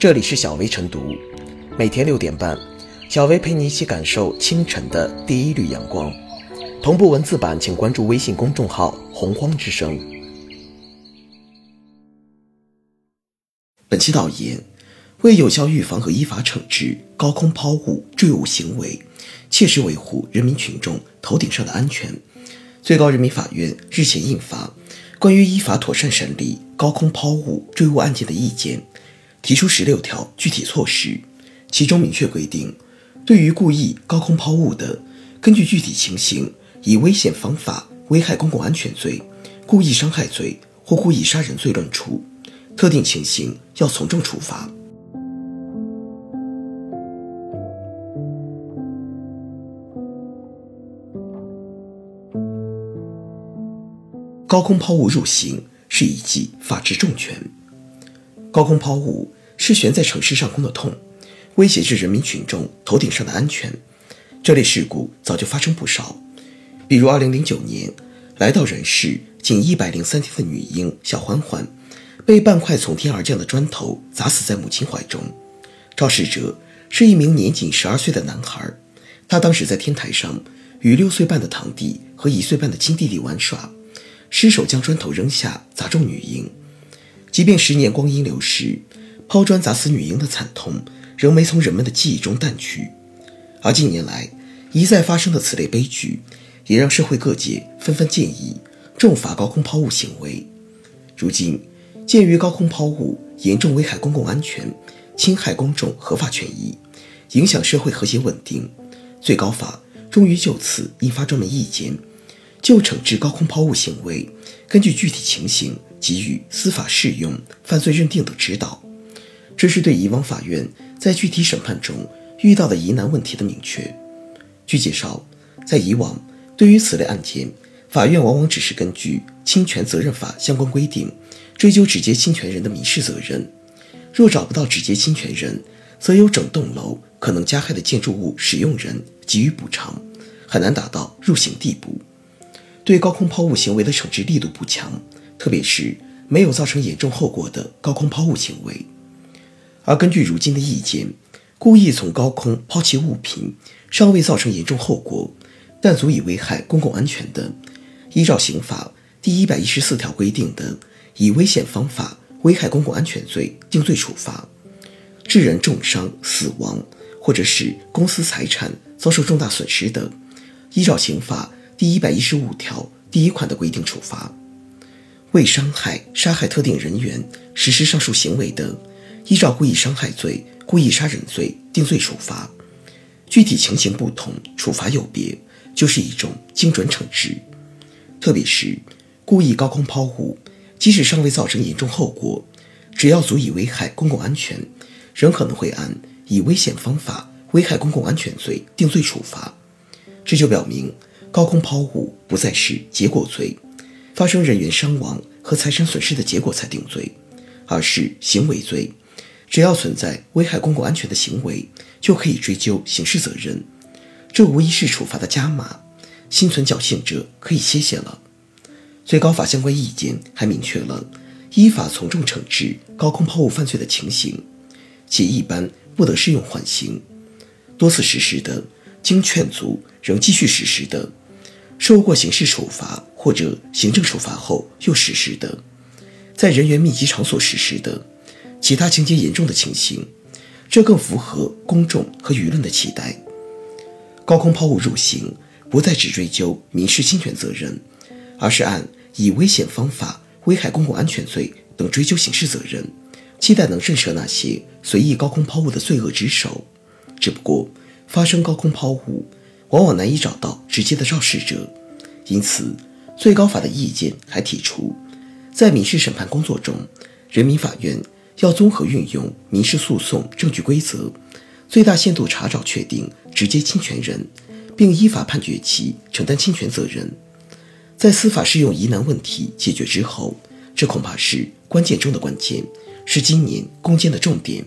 这里是小薇晨读，每天六点半，小薇陪你一起感受清晨的第一缕阳光。同步文字版，请关注微信公众号“洪荒之声”。本期导言：为有效预防和依法惩治高空抛物、坠物行为，切实维护人民群众头顶上的安全，最高人民法院日前印发《关于依法妥善审理高空抛物、坠物案件的意见》，提出十六条具体措施，其中明确规定，对于故意高空抛物的，根据具体情形，以危险方法危害公共安全罪、故意伤害罪或故意杀人罪论处。特定情形要从重处罚。高空抛物入刑是一记法治重拳。高空抛物是悬在城市上空的痛，威胁着人民群众头顶上的安全。这类事故早就发生不少，比如2009年来到人世仅103天的女婴小欢欢。被半块从天而降的砖头砸死在母亲怀中，肇事者是一名年仅十二岁的男孩，他当时在天台上与六岁半的堂弟和一岁半的亲弟弟玩耍，失手将砖头扔下砸中女婴。即便十年光阴流逝，抛砖砸死女婴的惨痛仍没从人们的记忆中淡去。而近年来一再发生的此类悲剧，也让社会各界纷纷建议重罚高空抛物行为。如今。鉴于高空抛物严重危害公共安全、侵害公众合法权益、影响社会和谐稳定，最高法终于就此印发专门意见，就惩治高空抛物行为，根据具体情形给予司法适用犯罪认定的指导。这是对以往法院在具体审判中遇到的疑难问题的明确。据介绍，在以往，对于此类案件，法院往往只是根据侵权责任法相关规定。追究直接侵权人的民事责任，若找不到直接侵权人，则由整栋楼可能加害的建筑物使用人给予补偿，很难达到入刑地步。对高空抛物行为的惩治力度不强，特别是没有造成严重后果的高空抛物行为。而根据如今的意见，故意从高空抛弃物品，尚未造成严重后果，但足以危害公共安全的，依照刑法第一百一十四条规定的。以危险方法危害公共安全罪定罪处罚，致人重伤、死亡，或者使公私财产遭受重大损失的，依照刑法第一百一十五条第一款的规定处罚；未伤害、杀害特定人员实施上述行为的，依照故意伤害罪、故意杀人罪定罪处罚。具体情形不同，处罚有别，就是一种精准惩治。特别是故意高空抛物。即使尚未造成严重后果，只要足以危害公共安全，仍可能会按以危险方法危害公共安全罪定罪处罚。这就表明，高空抛物不再是结果罪，发生人员伤亡和财产损失的结果才定罪，而是行为罪。只要存在危害公共安全的行为，就可以追究刑事责任。这无疑是处罚的加码，心存侥幸者可以歇歇了。最高法相关意见还明确了依法从重惩治高空抛物犯罪的情形，且一般不得适用缓刑。多次实施的，经劝阻仍继续实施的，受过刑事处罚或者行政处罚后又实施的，在人员密集场所实施的，其他情节严重的情形，这更符合公众和舆论的期待。高空抛物入刑，不再只追究民事侵权责任，而是按。以危险方法危害公共安全罪等追究刑事责任，期待能震慑那些随意高空抛物的罪恶之手。只不过，发生高空抛物往往难以找到直接的肇事者，因此，最高法的意见还提出，在民事审判工作中，人民法院要综合运用民事诉讼证据规则，最大限度查找确定直接侵权人，并依法判决其承担侵权责任。在司法适用疑难问题解决之后，这恐怕是关键中的关键，是今年攻坚的重点。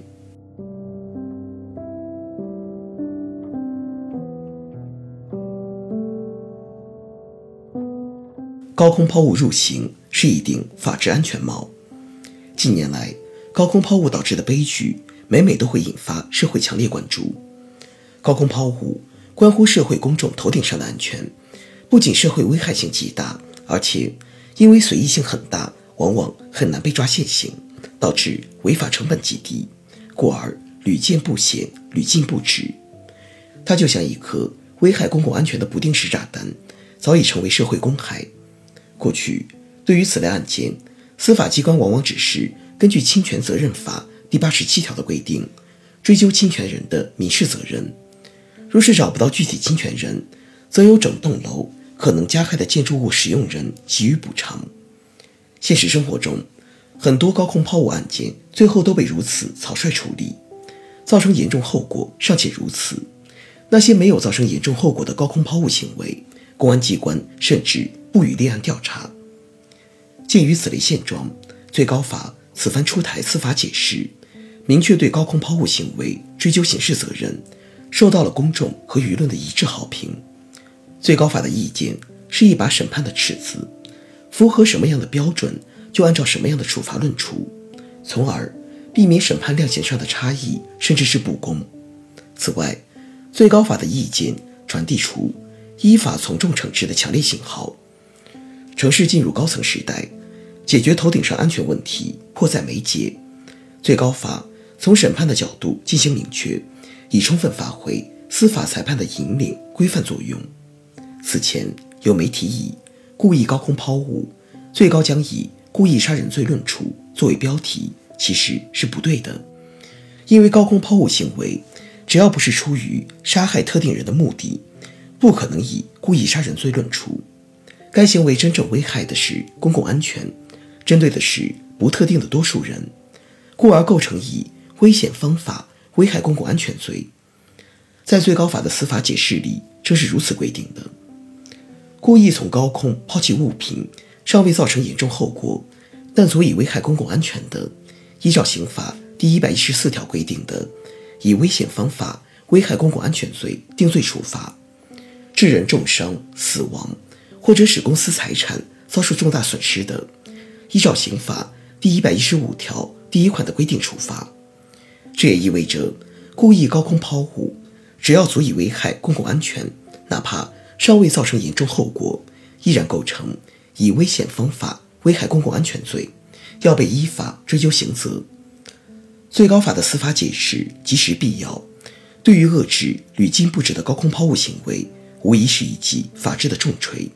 高空抛物入刑是一顶法治安全帽。近年来，高空抛物导致的悲剧每每都会引发社会强烈关注。高空抛物关乎社会公众头顶上的安全，不仅社会危害性极大，而且因为随意性很大，往往很难被抓现行，导致违法成本极低，故而屡见不鲜，屡禁不止。它就像一颗危害公共安全的不定时炸弹，早已成为社会公害。过去，对于此类案件，司法机关往往只是根据侵权责任法第八十七条的规定，追究侵权人的民事责任。若是找不到具体侵权人，则由整栋楼可能加害的建筑物使用人给予补偿。现实生活中，很多高空抛物案件最后都被如此草率处理，造成严重后果尚且如此。那些没有造成严重后果的高空抛物行为，公安机关甚至不予立案调查。鉴于此类现状，最高法此番出台司法解释，明确对高空抛物行为追究刑事责任，受到了公众和舆论的一致好评。最高法的意见是一把审判的尺子，符合什么样的标准，就按照什么样的处罚论处，从而避免审判量刑上的差异，甚至是不公。此外，最高法的意见传递出依法从重惩治的强烈信号。城市进入高层时代，解决头顶上安全问题迫在眉睫。最高法从审判的角度进行明确，以充分发挥司法裁判的引领规范作用。此前有媒体以“故意高空抛物，最高将以故意杀人罪论处”作为标题，其实是不对的，因为高空抛物行为。只要不是出于杀害特定人的目的，不可能以故意杀人罪论处。该行为真正危害的是公共安全，针对的是不特定的多数人，故而构成以危险方法危害公共安全罪。在最高法的司法解释里，正是如此规定的。故意从高空抛弃物品，尚未造成严重后果，但足以危害公共安全的，依照刑法第一百一十四条规定的。以危险方法危害公共安全罪定罪处罚，致人重伤、死亡，或者使公司财产遭受重大损失的，依照刑法第一百一十五条第一款的规定处罚。这也意味着，故意高空抛物，只要足以危害公共安全，哪怕尚未造成严重后果，依然构成以危险方法危害公共安全罪，要被依法追究刑责。最高法的司法解释及时必要，对于遏制屡禁不止的高空抛物行为，无疑是一记法治的重锤。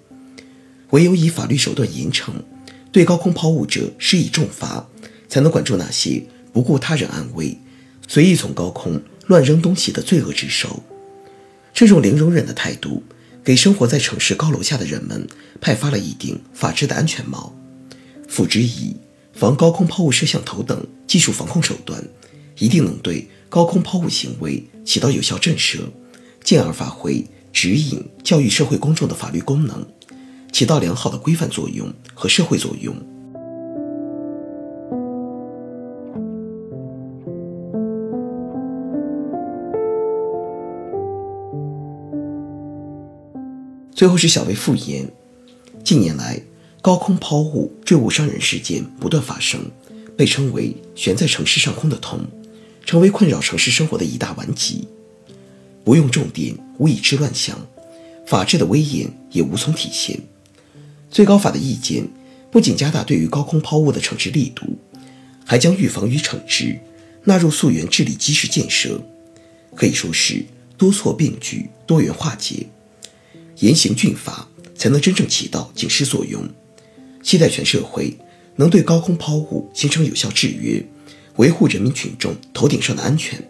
唯有以法律手段严惩，对高空抛物者施以重罚，才能管住那些不顾他人安危、随意从高空乱扔东西的罪恶之手。这种零容忍的态度，给生活在城市高楼下的人们派发了一顶法治的安全帽。辅之以。防高空抛物摄像头等技术防控手段，一定能对高空抛物行为起到有效震慑，进而发挥指引、教育社会公众的法律功能，起到良好的规范作用和社会作用。最后是小微复言，近年来。高空抛物坠物伤人事件不断发生，被称为悬在城市上空的痛，成为困扰城市生活的一大顽疾。不用重点，无以致乱象，法治的威严也无从体现。最高法的意见不仅加大对于高空抛物的惩治力度，还将预防与惩治纳入溯源治理基石建设，可以说是多措并举、多元化解，严刑峻法才能真正起到警示作用。期待全社会能对高空抛物形成有效制约，维护人民群众头顶上的安全。